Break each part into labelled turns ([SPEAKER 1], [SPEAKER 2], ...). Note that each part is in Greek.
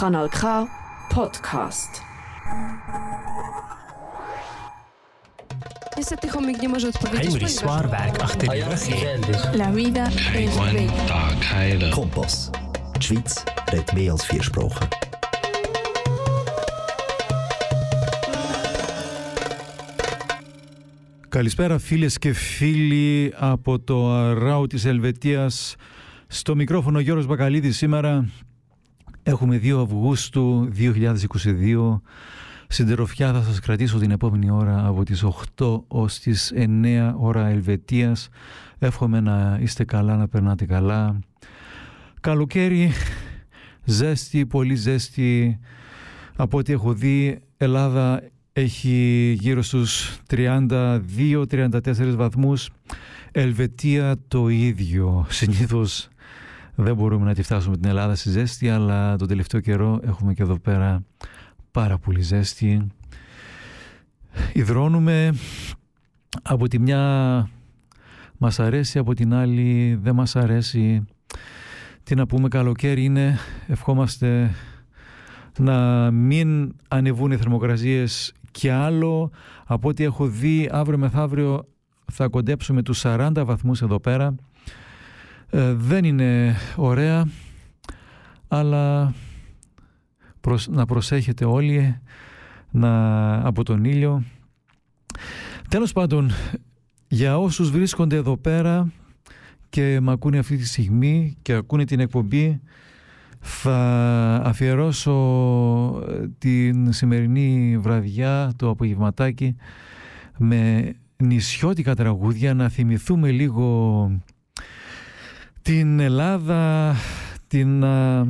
[SPEAKER 1] Kanal K Podcast.
[SPEAKER 2] Niestety chomik nie może odpowiedzieć,
[SPEAKER 3] Heinrich
[SPEAKER 2] ponieważ...
[SPEAKER 3] zwaar werk achter die rug.
[SPEAKER 2] La vida es
[SPEAKER 4] One
[SPEAKER 2] bella.
[SPEAKER 4] Tag heilen.
[SPEAKER 5] Kompass. Die Schweiz redet mehr als vier Sprachen.
[SPEAKER 6] Καλησπέρα φίλες και φίλοι από το ράου της Ελβετίας στο μικρόφωνο Γιώργος Μπακαλίδης σήμερα έχουμε 2 Αυγούστου 2022 Συντεροφιά θα σας κρατήσω την επόμενη ώρα από τις 8 ως τις 9 ώρα Ελβετίας. Εύχομαι να είστε καλά, να περνάτε καλά. Καλοκαίρι, ζέστη, πολύ ζέστη. Από ό,τι έχω δει Ελλάδα έχει γύρω στους 32-34 βαθμούς. Ελβετία το ίδιο. Συνήθως δεν μπορούμε να τη φτάσουμε την Ελλάδα στη ζέστη αλλά τον τελευταίο καιρό έχουμε και εδώ πέρα πάρα πολύ ζέστη. Υδρώνουμε. Από τη μια μας αρέσει από την άλλη δεν μας αρέσει. Τι να πούμε καλοκαίρι είναι. Ευχόμαστε να μην ανεβούν οι θερμοκρασίες και άλλο. Από ό,τι έχω δει αύριο μεθαύριο θα κοντέψουμε τους 40 βαθμούς εδώ πέρα Ε, δεν είναι ωραία αλλά προσ- να προσέχετε όλοι να, από τον ήλιο. Τέλος πάντων για όσους βρίσκονται εδώ πέρα και με ακούνε αυτή τη στιγμή και ακούνε την εκπομπή θα αφιερώσω ε, την σημερινή βραδιά, το απογευματάκι με νησιώτικα τραγούδια. Να θυμηθούμε λίγο την Ελλάδα, την α,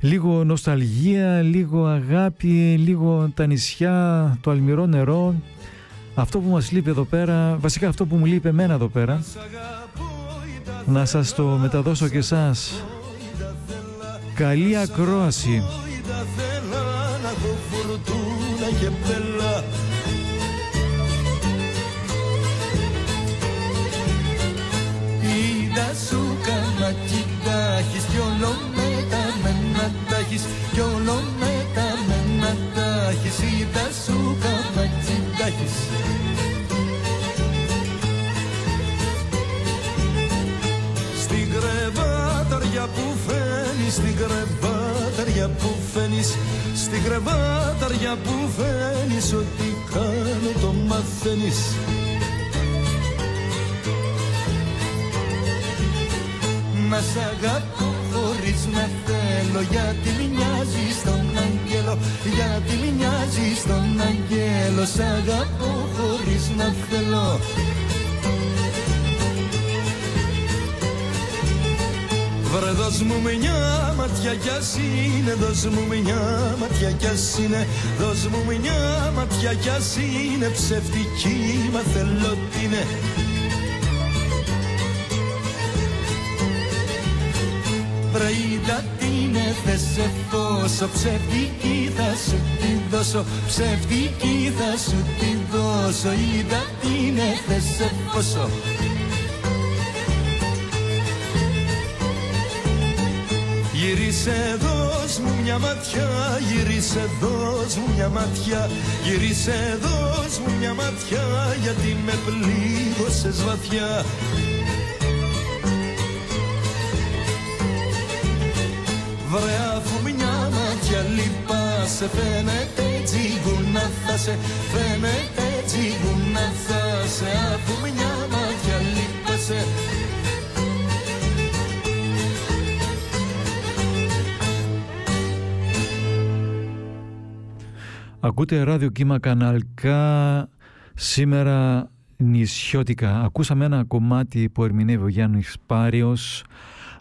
[SPEAKER 6] λίγο νοσταλγία, λίγο αγάπη, λίγο τα νησιά, το αλμυρό νερό. Αυτό που μας λείπει εδώ πέρα, βασικά αυτό που μου λείπει εμένα εδώ πέρα. Να σας το μεταδώσω και εσάς. Καλή ακρόαση.
[SPEAKER 7] Είδα θέλα να έχω φουρτούνα και μπέλα Είδα σου κάμα κοιτάχεις κι όλο με τα μένα τα έχεις κι όλο με τα μένα τα έχεις Είδα σου κάμα κοιτάχεις Στην κρεβάταρια που φαίνεις, στην κρεβάταρια που φαίνεις Στην κρεβάταρια που φαίνεις Ό,τι κάνω το μαθαίνεις Να σ' αγαπώ χωρίς να θέλω Γιατί μοιάζεις στον αγγέλο Γιατί μοιάζεις στον αγγέλο Σ' αγαπώ χωρίς να θέλω. Βρε δώσ' μου μια ματιά κι ας είναι Δώσ' μου μια ματιά κι ας είναι Δώσ' μου μια ματιά κι ας είναι Ψευτική μα θέλω τι είναι Βρε είδα τι είναι θες σε πόσο Ψευτική θα σου τη δώσω Ψευτική θα σου τη δώσω Είδα τι είναι θες σε πόσο. Γυρίσε δώσ' μου μια ματιά, γυρίσε δώσ' μου μια ματιά Γυρίσε δώσ' μου μια ματιά γιατί με πλήγωσες βαθιά Βρε αφού μια ματιά λυπάσαι φαίνεται έτσι να θα σε Φαίνεται έτσι να θα σε. Αφού μια ματιά λυπάσαι
[SPEAKER 6] Ακούτε ράδιο κύμα καναλκά σήμερα νησιώτικα. Ακούσαμε ένα κομμάτι που ερμηνεύει ο Γιάννης Πάριος.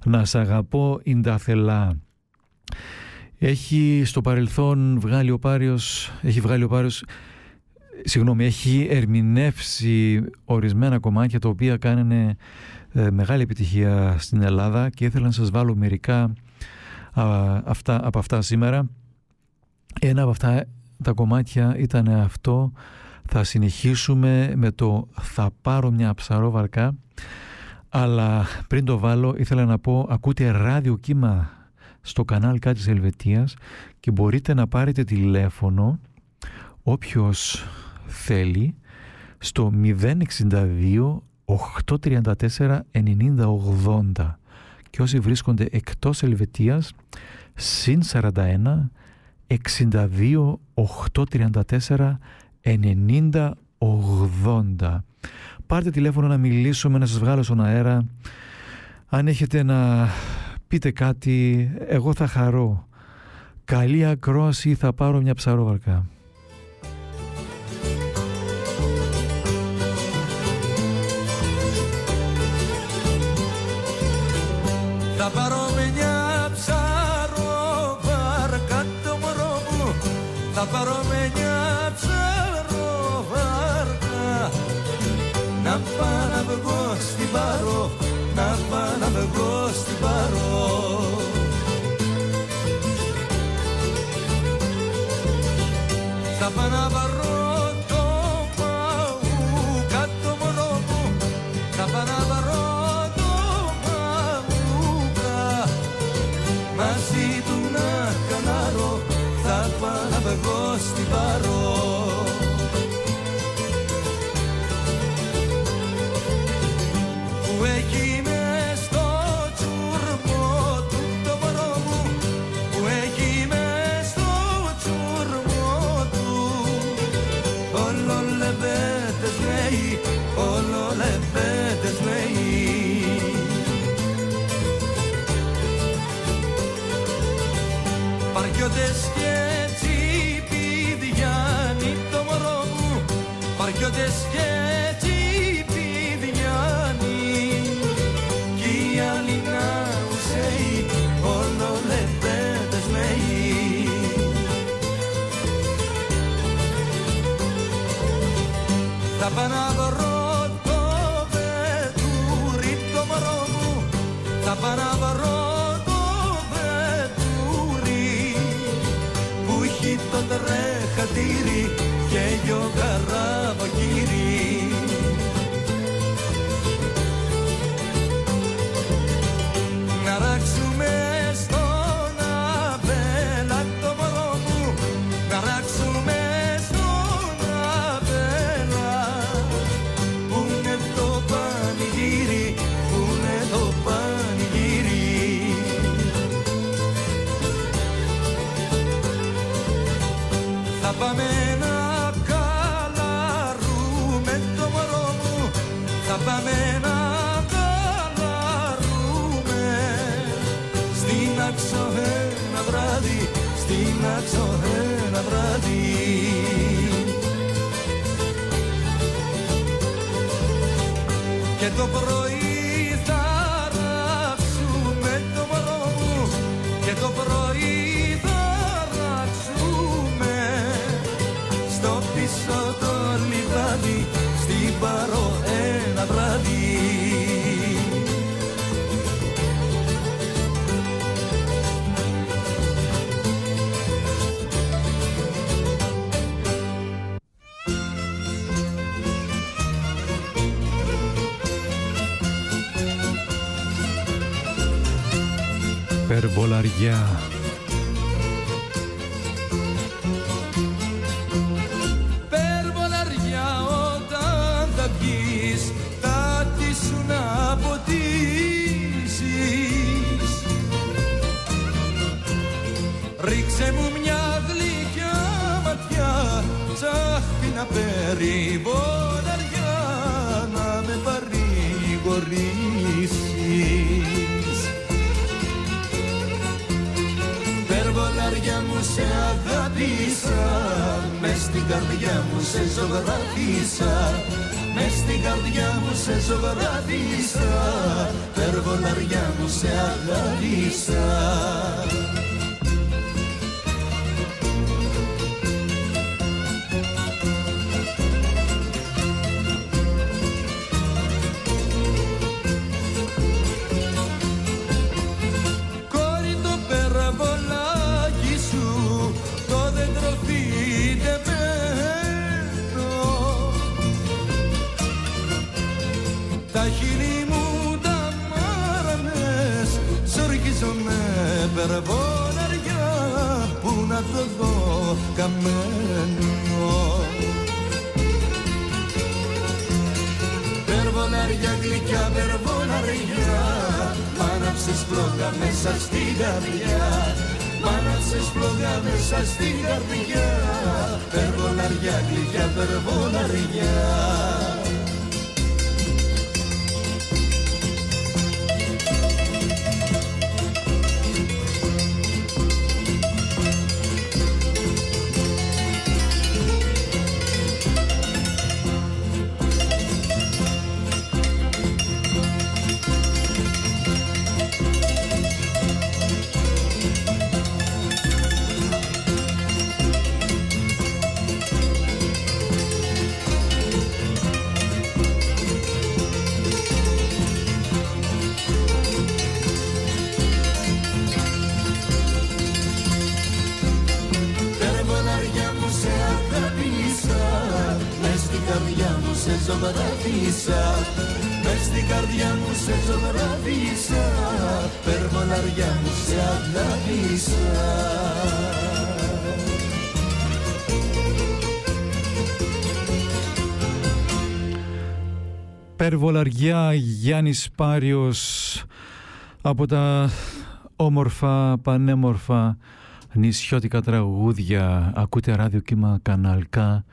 [SPEAKER 6] «Να σ' αγαπώ Ινταθελά». Έχει στο παρελθόν βγάλει ο Πάριος, έχει βγάλει ο Πάριος, συγγνώμη, έχει ερμηνεύσει ορισμένα κομμάτια τα οποία κάνανε ε, μεγάλη επιτυχία στην Ελλάδα και ήθελα να σας βάλω μερικά α, αυτά, από αυτά σήμερα. Ένα από αυτά τα κομμάτια ήταν αυτό θα συνεχίσουμε με το θα πάρω μια ψαρόβαρκα αλλά πριν το βάλω ήθελα να πω ακούτε ράδιο κύμα στο κανάλι Κ της Ελβετίας και μπορείτε να πάρετε τηλέφωνο όποιος θέλει στο 062 834 9080 και όσοι βρίσκονται εκτός Ελβετίας συν 41 62 834 9080 Πάρτε τηλέφωνο να μιλήσουμε, να σας βγάλω στον αέρα. Αν έχετε να πείτε κάτι, εγώ θα χαρώ. Καλή ακρόαση, θα πάρω μια ψαρόβαρκα.
[SPEAKER 7] Θα πάρω μια ψαρόβαρκα το μωρό μου, θα πάρω μια ψαρόβαρκα να πάω να βγω στην παρόβαρκα Álvaro. Zafanaba ποτήρι και δυο καραβοκύρι παραδείστα,
[SPEAKER 6] περβολαριά
[SPEAKER 7] μου σε. Περβόλαρια που να το δω καμένο. Περβολαριά γλυκιά, περβολαριά μ' άναψες πλόγα μέσα στην καρδιά. Μ' άναψες πλόγα μέσα στην καρδιά. Περβολαριά γλυκιά, περβολαριά
[SPEAKER 6] Περβολαριά Γιάννης Πάριος από τα όμορφα, πανέμορφα νησιώτικα τραγούδια. Ακούτε ράδιο κύμα καναλκά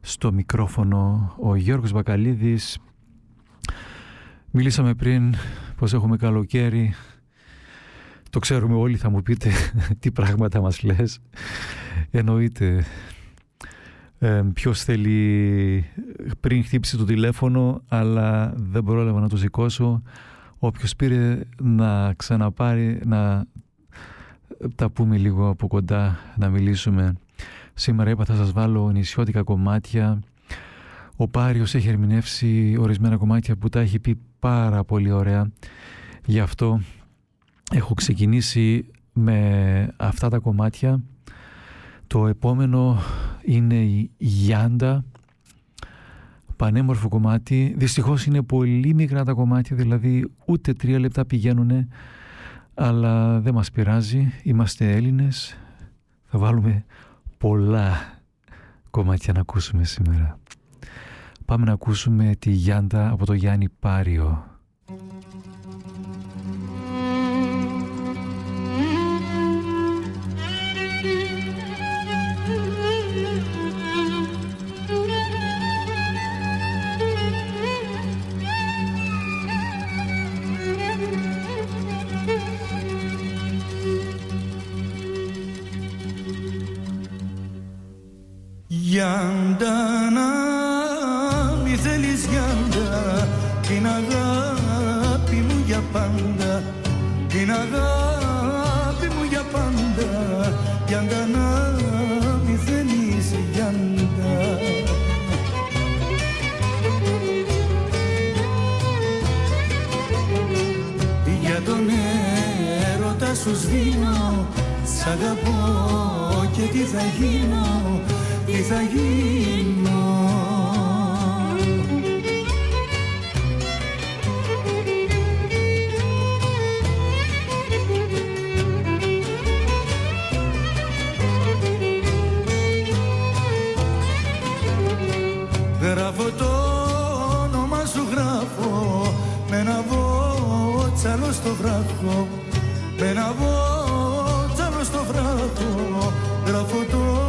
[SPEAKER 6] στο μικρόφωνο ο Γιώργος Μπακαλίδης. Μιλήσαμε πριν πως έχουμε καλοκαίρι. Το ξέρουμε όλοι θα μου πείτε τι πράγματα μας λες. Εννοείται ε, Ποιος θέλει πριν χτύψει το τηλέφωνο αλλά δεν πρόλαβα να το σηκώσω Όποιος πήρε να ξαναπάρει να τα πούμε λίγο από κοντά να μιλήσουμε Σήμερα είπα θα σας βάλω νησιώτικα κομμάτια. Ο Πάριος έχει ερμηνεύσει ορισμένα κομμάτια που τα έχει πει πάρα πολύ ωραία. Γι' αυτό έχω ξεκινήσει με αυτά τα κομμάτια. Το επόμενο είναι η Γιάντα. Πανέμορφο κομμάτι. Δυστυχώς είναι πολύ μικρά τα κομμάτια, δηλαδή ούτε τρία λεπτά πηγαίνουν, αλλά δεν μας πειράζει. Είμαστε Έλληνες. Θα βάλουμε πολλά κομμάτια να ακούσουμε σήμερα. Πάμε να ακούσουμε τη Γιάντα από το Γιάννη Πάριο.
[SPEAKER 7] Γιάντα να μη θέλεις γιάντα Την αγάπη μου για πάντα. Την αγάπη μου για πάντα. Γιάντα να μη θέλεις γιάντα Για τον έρωτα σου σβήνω. Σ' αγαπώ και τι θα γίνω τι θα γίνω. Γράφω το όνομα σου γράφω. Με ένα βότσαλο στο βράχο. Με ένα βότσαλο στο βράχο. Γράφω το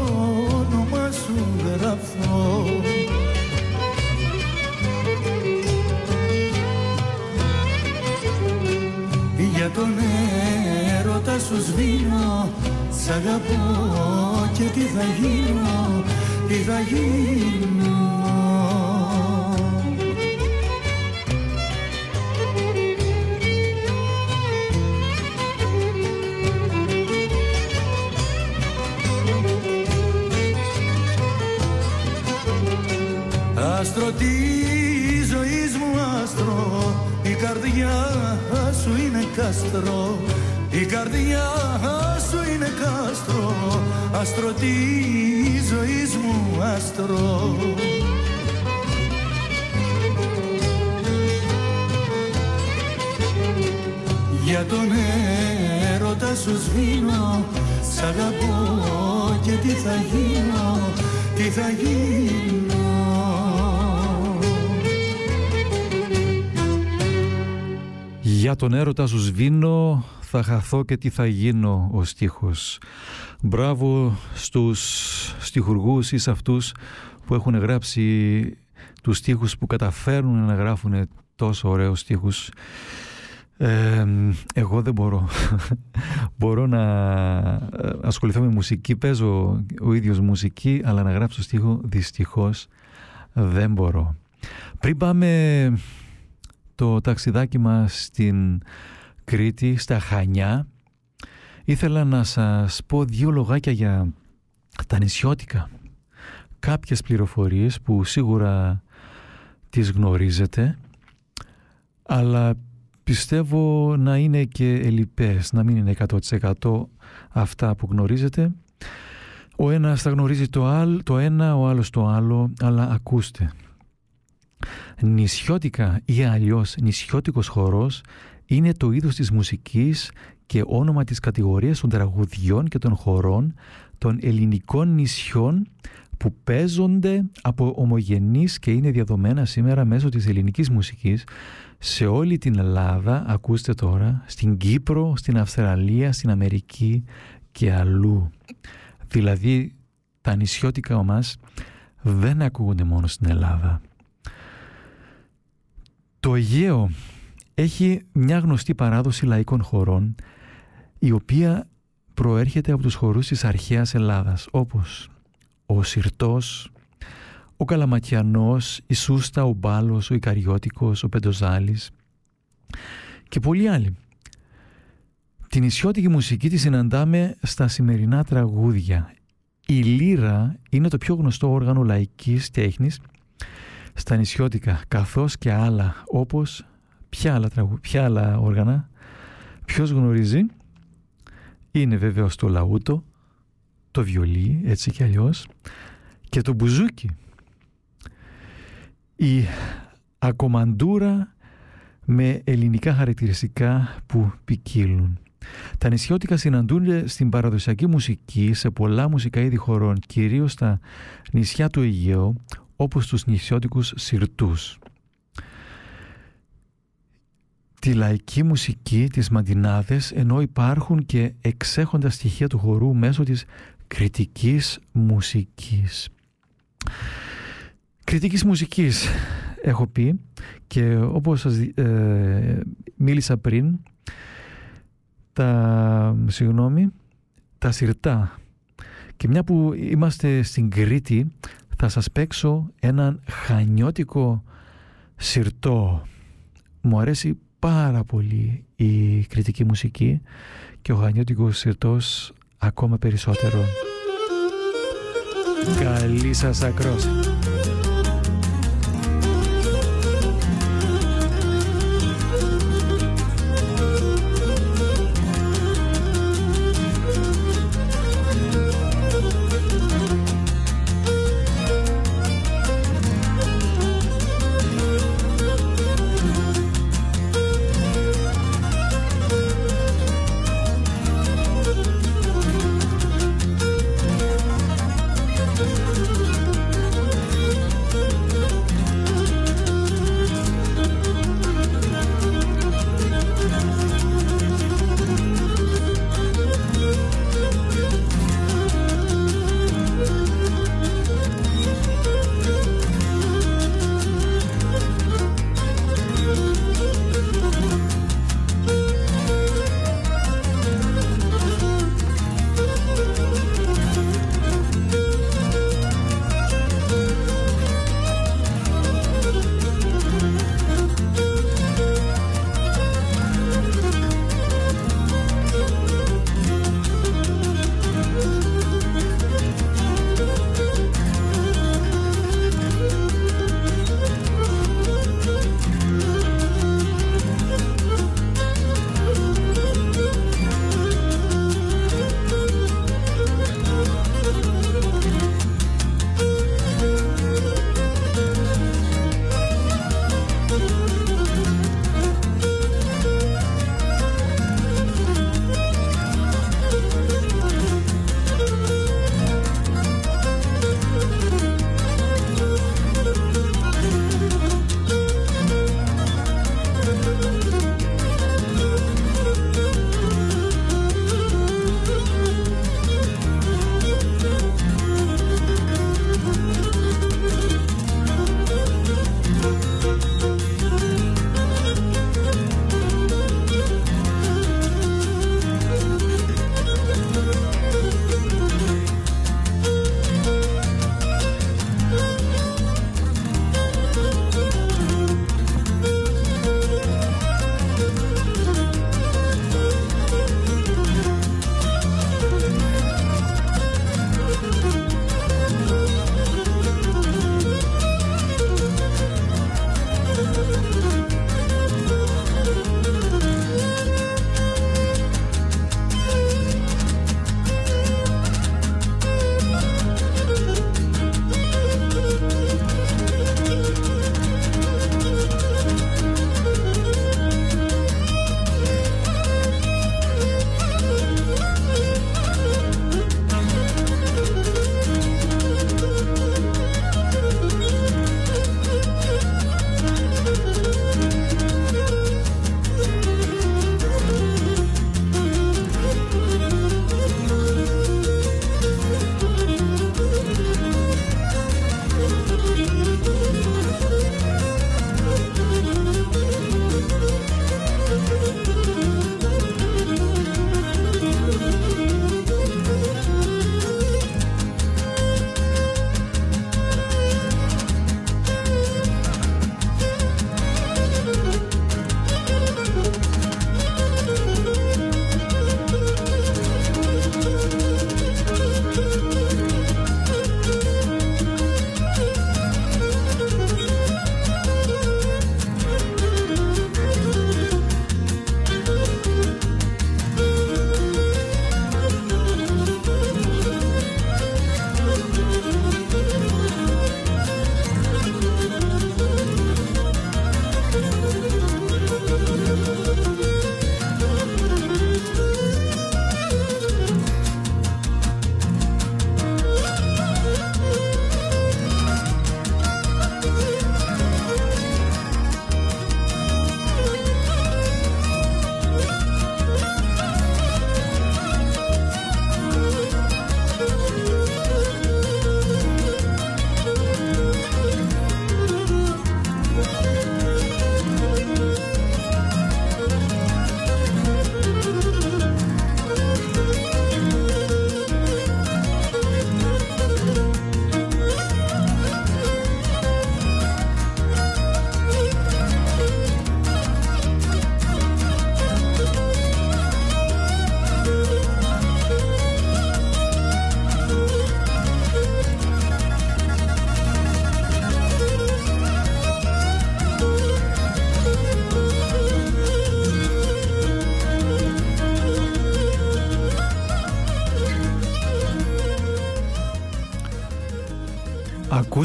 [SPEAKER 7] γραφώ Για τον έρωτα σου σβήνω Σ' αγαπώ και τι θα γίνω Τι θα γίνω Άστρο τη ζωή μου άστρο η καρδιά σου είναι κάστρο η καρδιά σου είναι κάστρο άστρο τη ζωή μου άστρο. Για τον έρωτα σου σβήνω Σ' αγαπώ και τι θα γίνω Τι θα γίνω
[SPEAKER 6] Για τον έρωτα σου σβήνω θα χαθώ και τι θα γίνω ο στίχος. Μπράβο στους στιχουργούς ή σε αυτούς που έχουν γράψει τους στίχους που καταφέρνουν να γράφουν τόσο ωραίους στίχους. Ε, εγώ δεν μπορώ. μπορώ να ε, ασχοληθώ με μουσική, παίζω ο ίδιος μουσική, αλλά να γράψω στίχο δυστυχώς δεν μπορώ. Πριν πάμε το ταξιδάκι μας στην Κρήτη, στα Χανιά, ήθελα να σας πω δύο λογάκια για τα νησιώτικα. Κάποιες πληροφορίες που σίγουρα τις γνωρίζετε, αλλά πιστεύω να είναι και ελλειπές, να μην είναι 100% αυτά που γνωρίζετε. Ο ένας θα γνωρίζει το, άλλο, το ένα, ο άλλος το άλλο, αλλά ακούστε. Νησιώτικα ή αλλιώς νησιώτικος χορός είναι το είδος της μουσικής και όνομα της κατηγορίας των τραγουδιών και των χορών των ελληνικών νησιών που παίζονται από ομογενείς και είναι διαδομένα σήμερα μέσω της ελληνικής μουσικής σε όλη την Ελλάδα, ακούστε τώρα, στην Κύπρο, στην Αυστραλία, στην Αμερική και αλλού. Δηλαδή τα νησιώτικα μας δεν ακούγονται μόνο στην Ελλάδα. Το Αιγαίο έχει μια γνωστή παράδοση λαϊκών χωρών η οποία προέρχεται από τους χορούς της αρχαίας Ελλάδας όπως ο Συρτός, ο Καλαματιανός, η Σούστα, ο Μπάλος, ο Ικαριώτικος, ο Πεντοζάλης και πολλοί άλλοι. Την ισιώτικη μουσική τη συναντάμε στα σημερινά τραγούδια. Η λύρα είναι το πιο γνωστό όργανο λαϊκής τέχνης στα νησιώτικα, καθώς και άλλα, όπως ποια άλλα, τραγου, ποια άλλα όργανα. Ποιος γνωρίζει, είναι βέβαια το λαούτο, το βιολί, έτσι και αλλιώς, και το μπουζούκι. Η ακομαντούρα με ελληνικά χαρακτηριστικά που ποικίλουν. Τα νησιώτικα συναντούνται στην παραδοσιακή μουσική σε πολλά μουσικά είδη χωρών, κυρίως στα νησιά του Αιγαίου, όπως τους νησιώτικους σιρτούς. Τη λαϊκή μουσική, τις μαντινάδες, ενώ υπάρχουν και εξέχοντα στοιχεία του χορού μέσω της κριτικής μουσικής. Κριτικής μουσικής έχω πει και όπως σας ε, μίλησα πριν τα, συγγνώμη, τα σιρτά και μια που είμαστε στην Κρήτη θα σας παίξω έναν χανιώτικο σιρτό. Μου αρέσει πάρα πολύ η κριτική μουσική και ο χανιώτικος σιρτός ακόμα περισσότερο. Καλή σας ακρόση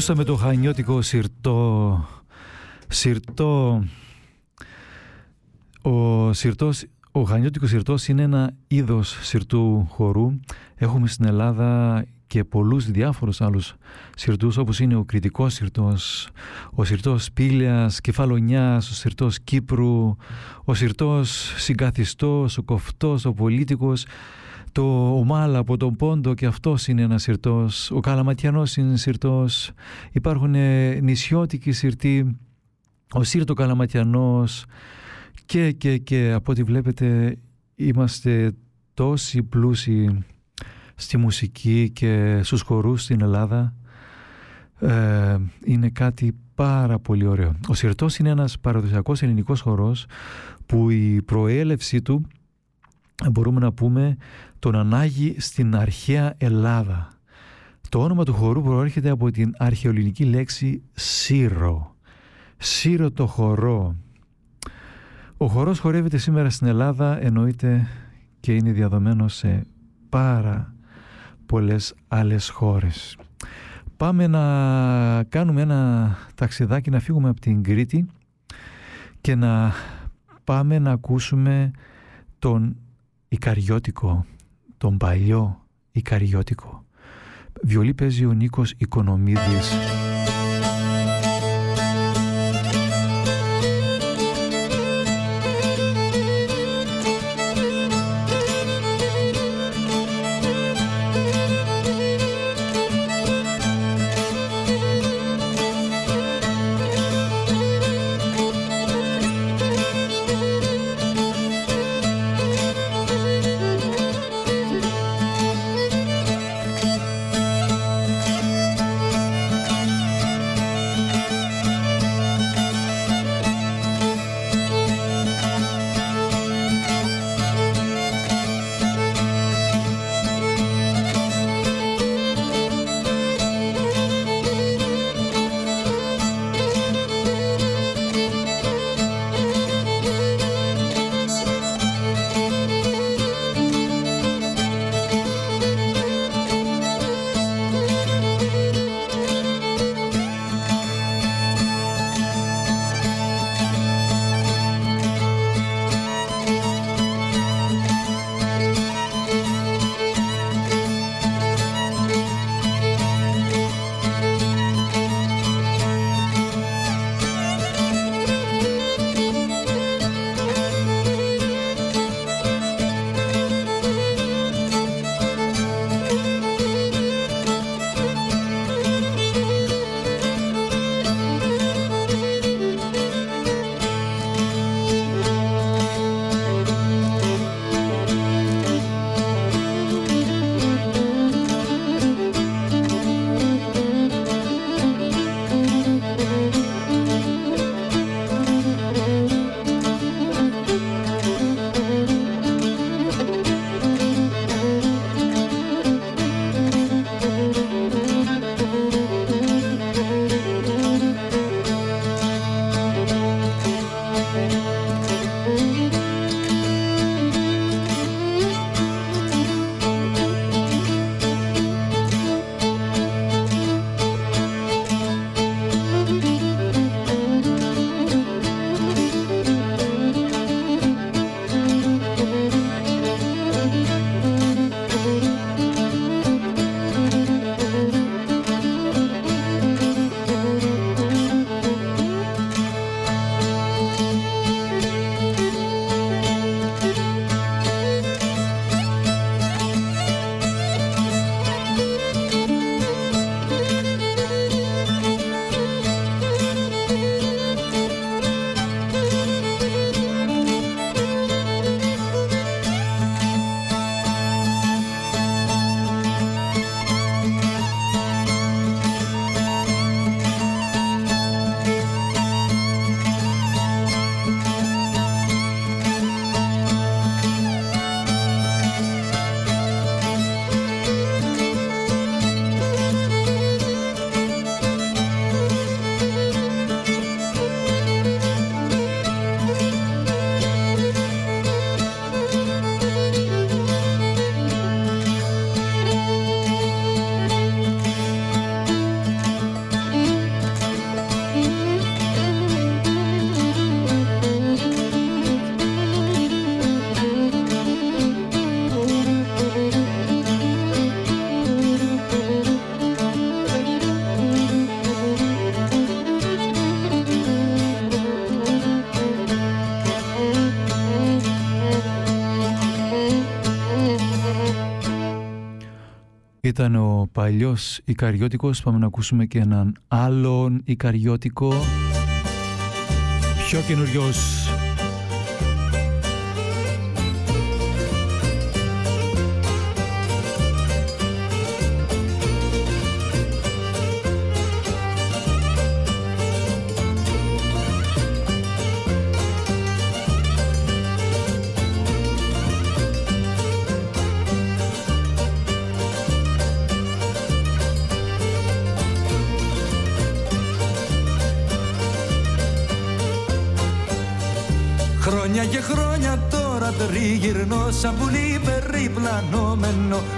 [SPEAKER 6] Ακούσαμε το χανιώτικο σιρτό Σιρτό Ο σιρτός ο χανιώτικος σιρτός είναι ένα είδος σιρτού χορού. Έχουμε στην Ελλάδα και πολλούς διάφορους άλλους σιρτούς όπως είναι ο κριτικός σιρτός, ο σιρτός πύλιας, κεφαλονιάς, ο σιρτός Κύπρου, ο σιρτός συγκαθιστός, ο κοφτός, ο πολίτικος, το ομάλα από τον Πόντο και αυτός είναι ένας σιρτός, ο καλαματιανός είναι σιρτός, υπάρχουν νησιώτικοι σιρτοί, ο σύρτο καλαματιανός. Και, και, και από ό,τι βλέπετε είμαστε τόσοι πλούσιοι στη μουσική και στους χορούς στην Ελλάδα. Ε, είναι κάτι πάρα πολύ ωραίο. Ο Σιρτός είναι ένας παραδοσιακός ελληνικός χορός που η προέλευσή του μπορούμε να πούμε τον ανάγει στην αρχαία Ελλάδα. Το όνομα του χορού προέρχεται από την αρχαιοελληνική λέξη «σύρο». «Σύρο το χορό». Ο χορός χορεύεται σήμερα στην Ελλάδα, εννοείται και είναι διαδομένο σε πάρα πολλές άλλες χώρες. Πάμε να κάνουμε ένα ταξιδάκι, να φύγουμε από την Κρήτη και να πάμε να ακούσουμε τον Ικαριώτικο, τον παλιό Ικαριώτικο. Βιολί παίζει ο Νίκος Οικονομίδης. Ήταν ο παλιός Ικαριώτικος. Πάμε να ακούσουμε και έναν άλλον Ικαριώτικο. Πιο καινούριος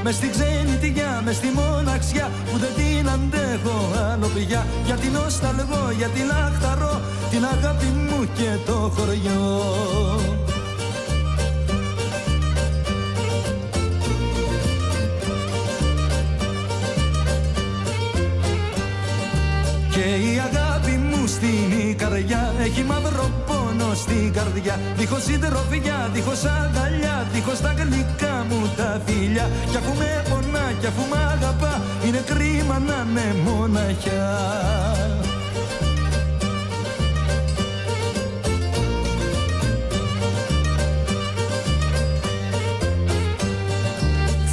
[SPEAKER 7] περιπλανόμενο με στη ξενιτιά, με στη μοναξιά που δεν την αντέχω. Άλλο πια γιατί νοσταλγώ, γιατί λαχταρώ την αγάπη μου και το χωριό στην καρδιά. Δίχως συντροφιά, δίχως αγκαλιά Δίχως τα γλυκά μου τα φιλιά. Κι αφού με πονά, κι αφού με αγαπά Είναι κρίμα να είναι μοναχιά.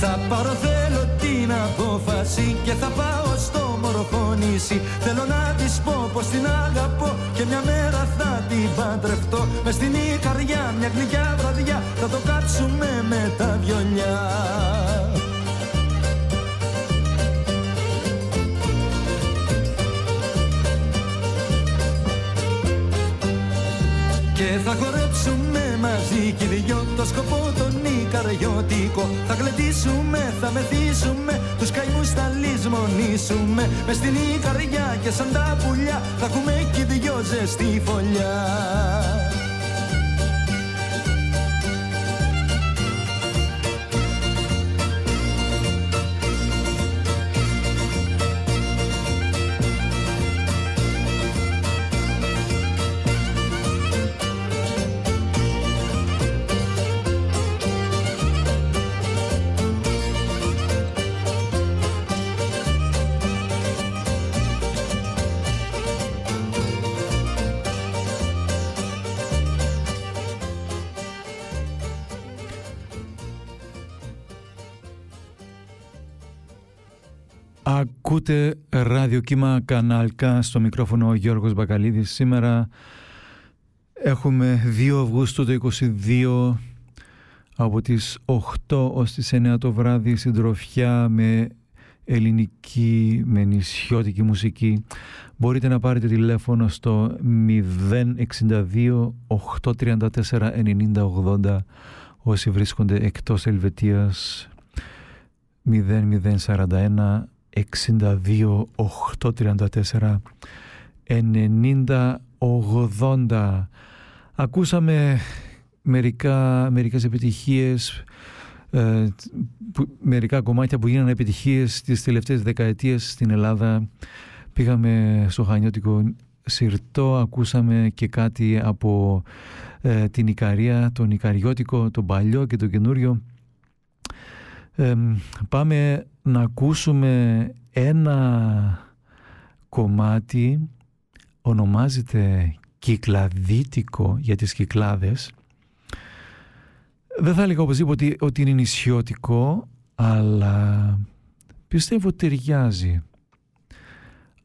[SPEAKER 7] Θα πάρω θέλω την απόφαση και θα πάω στο μορφό νησί Θέλω να της πω πως την αγαπώ και μια μέρα θα την παντρευτώ. Μες στην καρδιά μια γλυκιά βραδιά θα το κάτσουμε με τα βιολιά. Και θα χορέψουμε μαζί κι δυο το σκοπό τον Ικαριώτικο Θα γλεντήσουμε, θα μεθύσουμε τους καημούς θα λησμονήσουμε. Μες στην Ικαριά και σαν τα πουλιά θα έχουμε κι δυο ζεστή φωλιά
[SPEAKER 6] Ακούτε ραδιοκύμα κανάλκα στο μικρόφωνο ο Γιώργος Μπακαλίδης. Σήμερα έχουμε 2 Αυγούστου το 22 από τις 8 ως τις 9 το βράδυ συντροφιά με ελληνική, με νησιώτικη μουσική. Μπορείτε να πάρετε τηλέφωνο στο 062 834 9080 όσοι βρίσκονται εκτός Ελβετίας 0041 62 834 90 80 Ακούσαμε μερικά, μερικές επιτυχίες ε, μερικά κομμάτια που γίνανε επιτυχίες τις τελευταίες δεκαετίες στην Ελλάδα. Πήγαμε στο Χανιώτικο Συρτό ακούσαμε και κάτι από ε, την Ικαρία τον Ικαριώτικο, τον παλιό και τον καινούριο πάμε να ακούσουμε ένα κομμάτι ονομάζεται κυκλαδίτικο για τις κυκλάδες δεν θα έλεγα οπωσδήποτε ότι είναι νησιώτικο αλλά πιστεύω ταιριάζει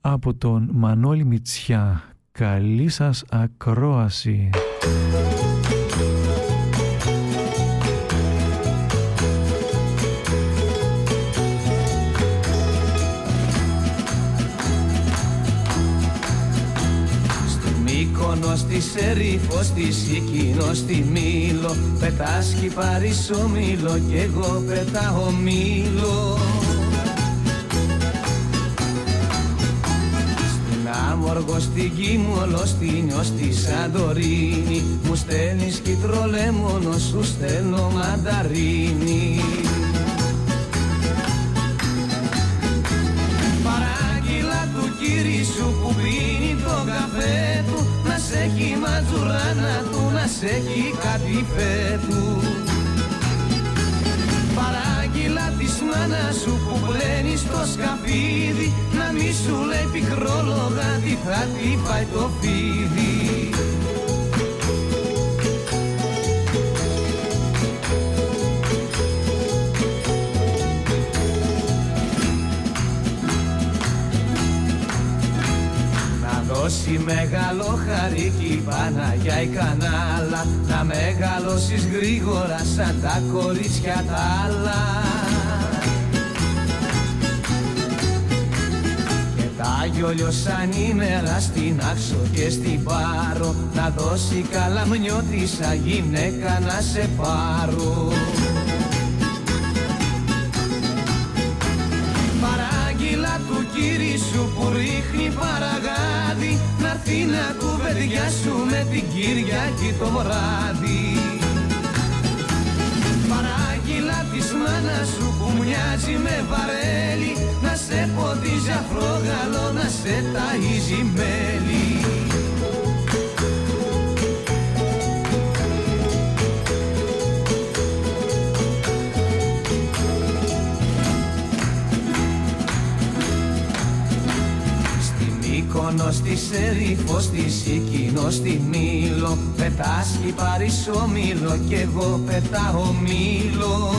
[SPEAKER 6] από τον Μανώλη Μητσιά. Καλή σας ακρόαση
[SPEAKER 4] Μόνο στη Σερίφος, στη Σικίνο, στη Μήλο. Πετάς κι πάρεις μήλο κι εγώ πετάω μήλο. Στην Άμοργο, στην Κίμολο, στην Ιω, στη Σαντορίνη. Μου στέλνεις κυτρολέμονο, σου στέλνω μανταρίνη. Παράγγειλα του κύρι σου που πίνει το καφέ του σε έχει ματζουράνα του, να σε έχει κάτι του Παράγγειλα της μάνας σου που πλένει στο σκαπίδι Να μη σου λέει πικρό λογάτι θα τη φάει το φίδι δώσει μεγάλο χαρίκι Παναγιά η κανάλα. Να μεγαλώσεις γρήγορα σαν τα κορίτσια τα άλλα. Και τα γιολιό σαν ημέρα στην άξο και στην πάρο. Να δώσει καλαμνιώτησα γυναίκα να σε πάρω. Του κύρι σου που ρίχνει παραγάδι Να έρθει να κουβεντιάσου με την Κυριακή το βράδυ Παράγγειλα της μάνας σου που μοιάζει με βαρέλι. Να σε ποδίζει αφρόγαλο, να σε ταΐζει μέλι Μύκονο στη Σερίφο, στη Σίκινο, στη Μήλο Πετάσχει Παρίσο Μήλο κι εγώ πετάω Μήλο.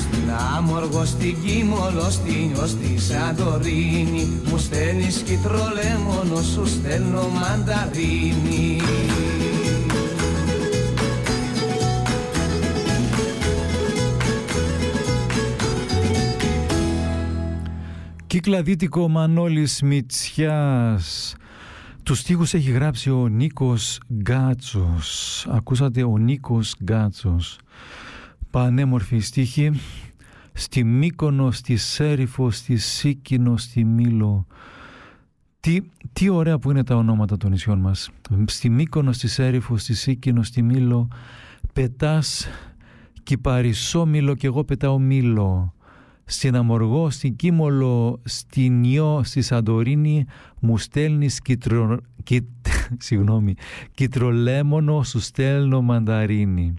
[SPEAKER 4] Στην Άμοργο, στην Κίμολο, στην Νιώ, στη Σαντορίνη. Μου στέλνεις κυτρολέμονο, σου στέλνω μανταρίνι
[SPEAKER 6] Κυκλαδίτικο Μανώλης Μητσιάς. Τους στίχους έχει γράψει ο Νίκος Γκάτσος. Ακούσατε ο Νίκος Γκάτσος. Πανέμορφη στίχη. Στη Μύκονο, στη Σέριφο, στη Σίκινο, στη Μήλο. Τι, τι ωραία που είναι τα ονόματα των νησιών μας. Στη Μύκονο, στη Σέριφο, στη Σίκινο, στη Μήλο. Πετάς Κυπαρισό και εγώ πετάω Μήλο στην Αμοργό, στην Κίμολο, στην Νιό, στη Σαντορίνη μου στέλνεις κυτρο... Κυτ... Συγγνώμη, κυτρολέμονο, σου στέλνω μανταρίνι.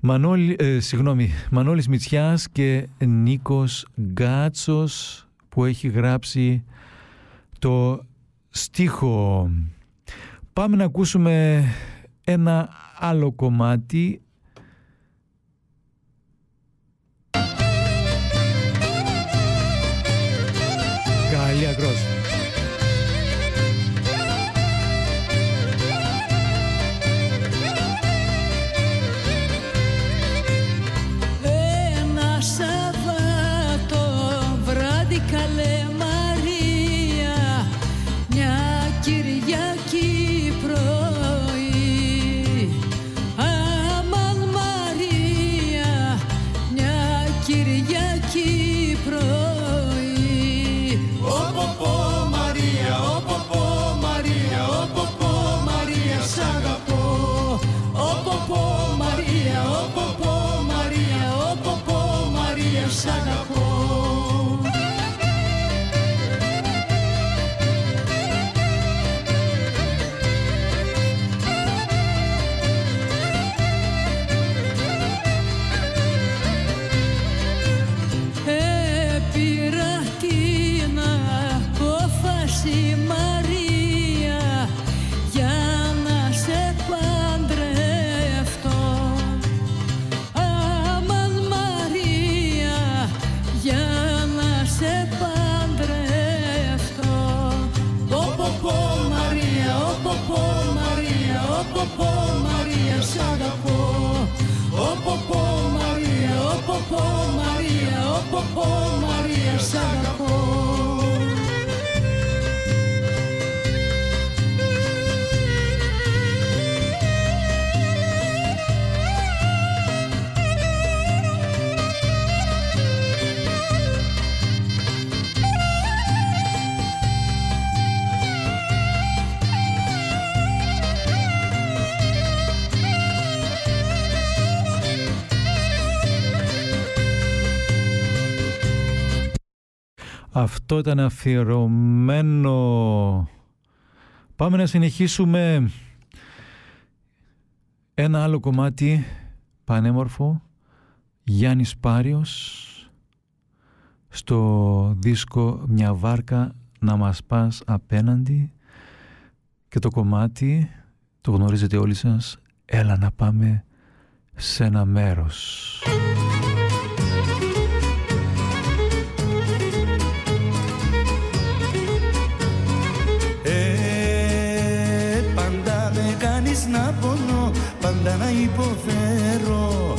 [SPEAKER 6] Μανώλη, ε, συγγνώμη, Μανώλης Μητσιάς και Νίκος Γκάτσος που έχει γράψει το στίχο. Πάμε να ακούσουμε ένα άλλο κομμάτι Илья Гроз. snug up. Αυτό ήταν αφιερωμένο. Πάμε να συνεχίσουμε ένα άλλο κομμάτι πανέμορφο Γιάννης Πάριος στο δίσκο «Μια βάρκα να μας πας απέναντι» και το κομμάτι, το γνωρίζετε όλοι σας, «Έλα να πάμε σε ένα μέρος».
[SPEAKER 7] Πάντα να υποφέρω.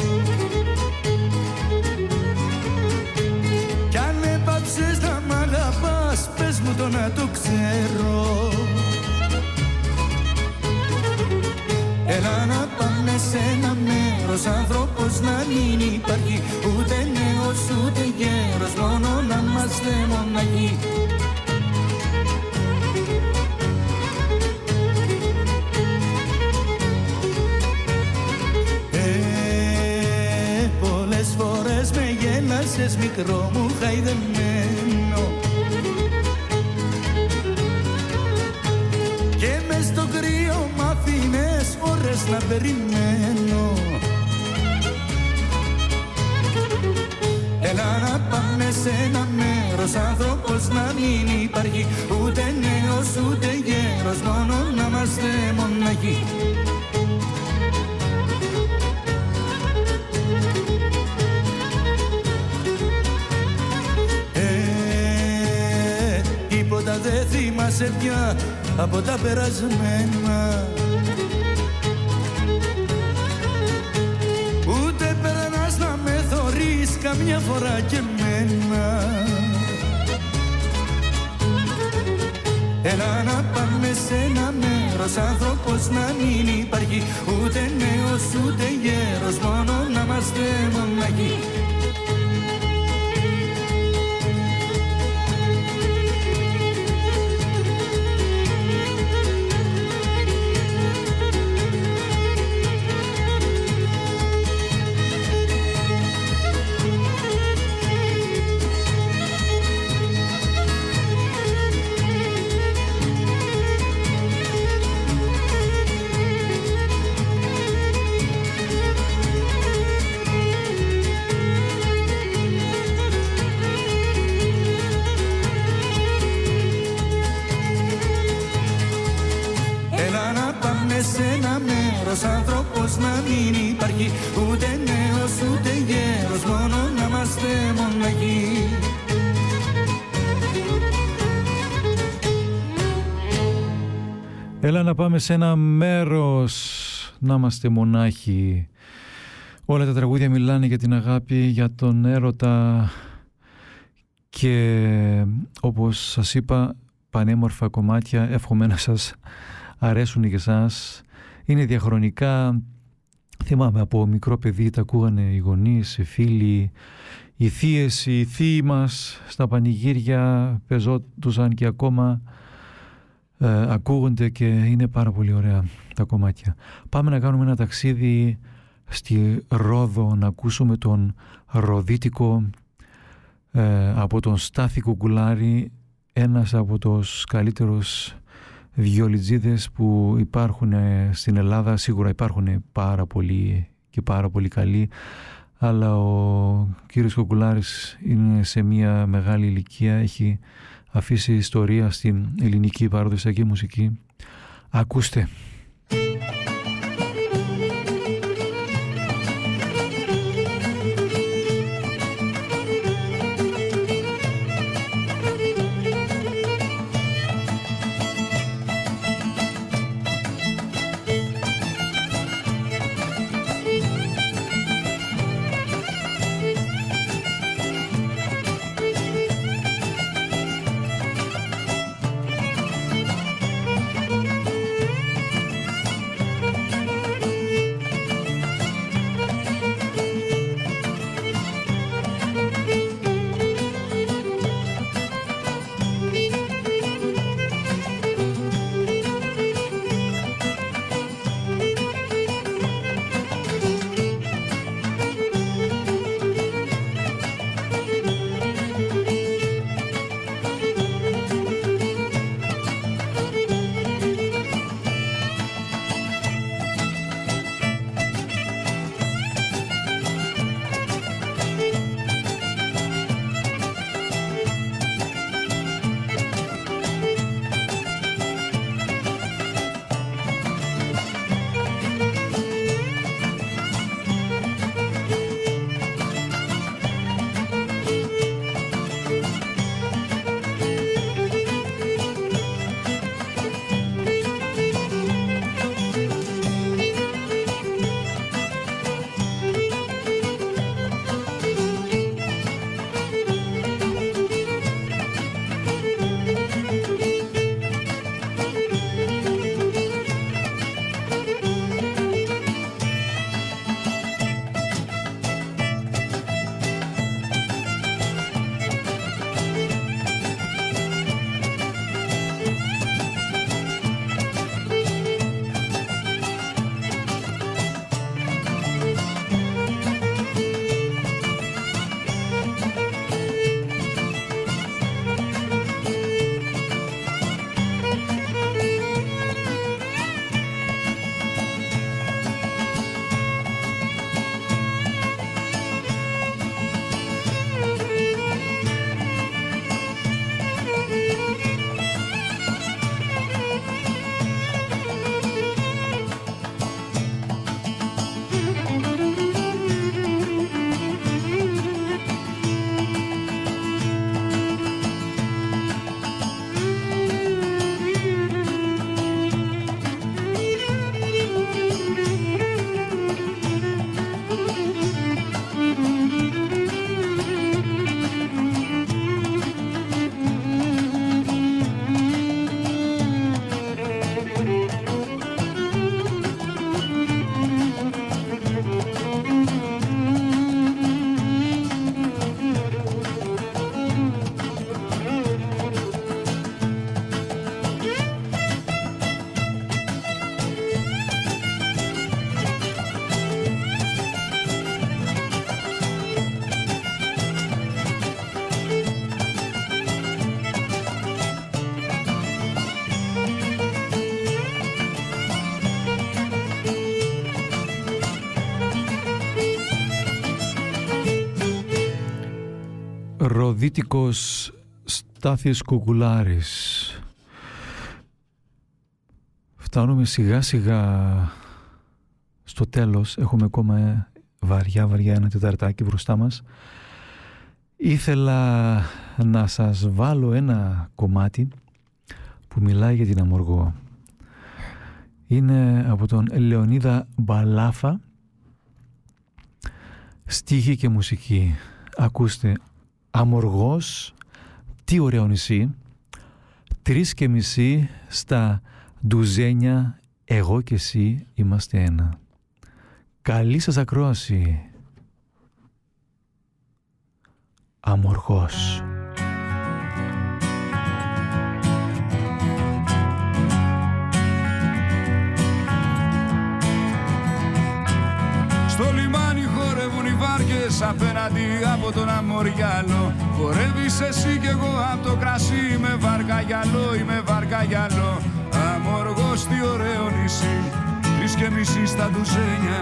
[SPEAKER 7] Κι αν έπαψες να μ' αγαπάς, πες μου το να το ξέρω. Έλα να πάμε σε ένα μέρος Άνθρωπος να μην υπάρχει Ούτε νέος ούτε γέρος Μόνο να είμαστε μοναχοί γέλασες μικρό μου χαϊδεμένο. Και μες στο κρύο μ' αφήνες ώρες να περιμένω. Έλα να πάμε σε ένα μέρος άνθρωπος να μην υπάρχει. Ούτε νέος ούτε γέρος μόνο να είμαστε μοναχοί δεν θυμάσαι πια από τα περασμένα. Ούτε περνάς να με θωρείς καμιά φορά και μένα Έλα να πάμε σε ένα μέρος άνθρωπος να μην υπάρχει. Ούτε νέος ούτε γέρος μόνο να είμαστε μοναχοί Έλα να πάμε σε ένα μέρος. Να είμαστε
[SPEAKER 6] μονάχοι. Όλα τα τραγούδια μιλάνε για την αγάπη, για τον έρωτα. Και όπως σας είπα πανέμορφα κομμάτια. Εύχομαι να σας αρέσουν και εσάς. Είναι διαχρονικά, θυμάμαι από μικρό παιδί τα ακούγανε οι γονείς, οι φίλοι, οι θείες, οι θείοι μας στα πανηγύρια. Πεζόντουσαν και ακόμα ε, ακούγονται και είναι πάρα πολύ ωραία τα κομμάτια. Πάμε να κάνουμε ένα ταξίδι στη Ρόδο να ακούσουμε τον Ροδίτικο ε, από τον Στάθη Κουκουλάρη ένας από τους καλύτερους βιολιτζίδες που υπάρχουν ε, στην Ελλάδα σίγουρα υπάρχουν πάρα πολύ και πάρα πολύ καλοί αλλά ο κύριος Κουκουλάρης είναι σε μια μεγάλη ηλικία έχει αφήσει ιστορία στην ελληνική παραδοσιακή μουσική. Ακούστε Αφροδίτικος Στάθης Κουκουλάρης. Φτάνουμε σιγά σιγά στο τέλος. Έχουμε ακόμα βαριά βαριά ένα τεταρτάκι μπροστά μας. Ήθελα να σας βάλω ένα κομμάτι που μιλάει για την Αμοργό. Είναι από τον Λεωνίδα Μπαλάφα στίχη και μουσική. Ακούστε, Αμοργός, τι ωραίο νησί, τρεις και μισή στα ντουζένια, εγώ και εσύ είμαστε ένα. Καλή σας ακρόαση. Αμοργός.
[SPEAKER 8] Απέναντι από τον Αμοριάλο. Χορεύεις εσύ κι εγώ από το κρασί Είμαι βάρκα γυαλό, είμαι βάρκα γυαλό Αμοργός τι ωραίο νησί Τρεις και μισή στα ντουζένια.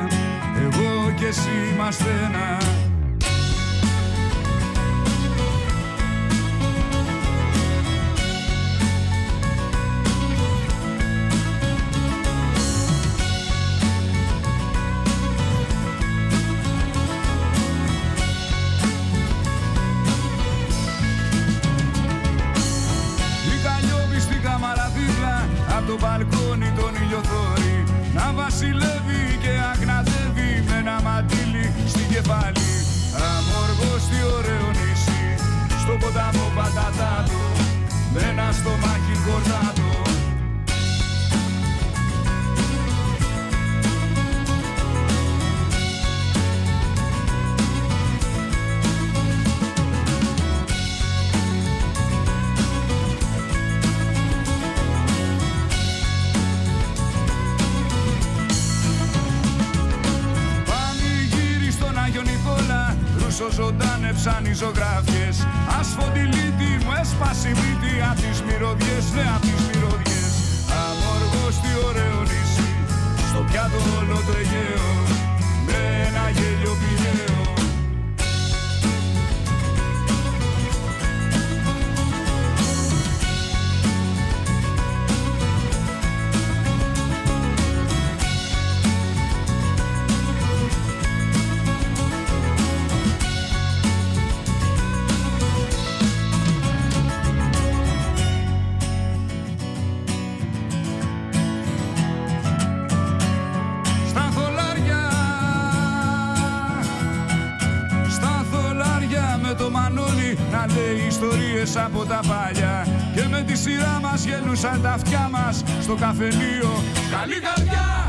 [SPEAKER 8] Εγώ και εσύ είμαστε ένα μας γελούσαν τα αυτιά μας Στο καφενείο. Καλή καρδιά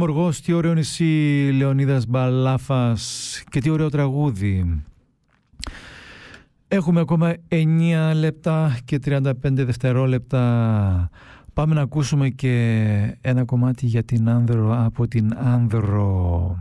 [SPEAKER 6] Αμοργός, τι ωραίο νησί, Λεωνίδας Μπαλάφας και τι ωραίο τραγούδι. Έχουμε ακόμα 9 λεπτά και 35 δευτερόλεπτα. Πάμε να ακούσουμε και ένα κομμάτι για την Άνδρο από την Άνδρο.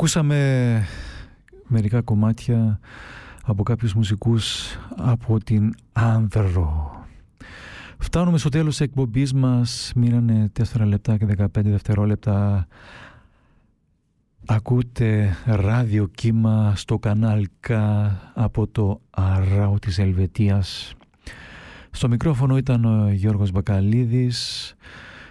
[SPEAKER 6] Ακούσαμε μερικά κομμάτια από κάποιους μουσικούς από την Άνδρο. Φτάνουμε στο τέλος της εκπομπής μας. Μείνανε 4 λεπτά και 15 δευτερόλεπτα. Ακούτε ράδιο κύμα στο κανάλι από το Αράου της Ελβετίας. Στο μικρόφωνο ήταν ο Γιώργος Μπακαλίδης.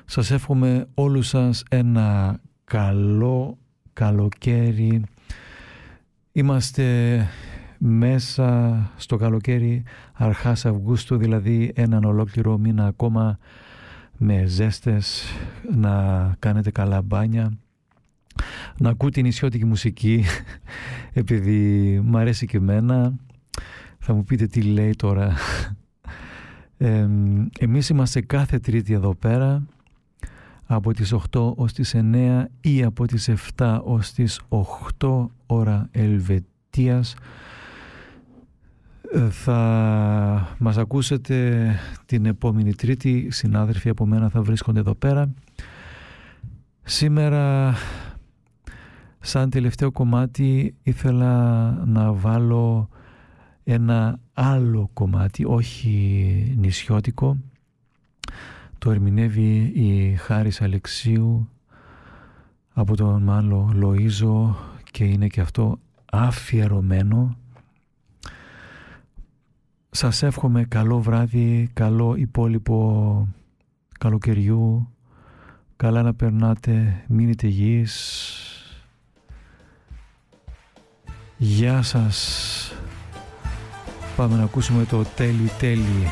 [SPEAKER 6] Σας εύχομαι όλους σας ένα καλό καλοκαίρι. Είμαστε μέσα στο καλοκαίρι αρχάς Αυγούστου, δηλαδή έναν ολόκληρο μήνα ακόμα με ζέστες, να κάνετε καλά μπάνια, να ακούτε την νησιώτικη μουσική, επειδή μ' αρέσει και εμένα. Θα μου πείτε τι λέει τώρα. Ε, εμείς είμαστε κάθε τρίτη εδώ πέρα από τις 8 ως τις 9 ή από τις 7 ως τις 8 ώρα Ελβετίας. Ε, θα μας ακούσετε την επόμενη τρίτη. Συνάδελφοι από μένα θα βρίσκονται εδώ πέρα. Σήμερα σαν τελευταίο κομμάτι ήθελα να βάλω ένα άλλο κομμάτι όχι νησιώτικο το ερμηνεύει η Χάρης Αλεξίου από τον Μάλλο Λοΐζο και είναι και αυτό αφιερωμένο. Σας εύχομαι καλό βράδυ, καλό υπόλοιπο καλοκαιριού, καλά να περνάτε, μείνετε υγιείς. Γεια σας. Πάμε να ακούσουμε το τέλει τέλει.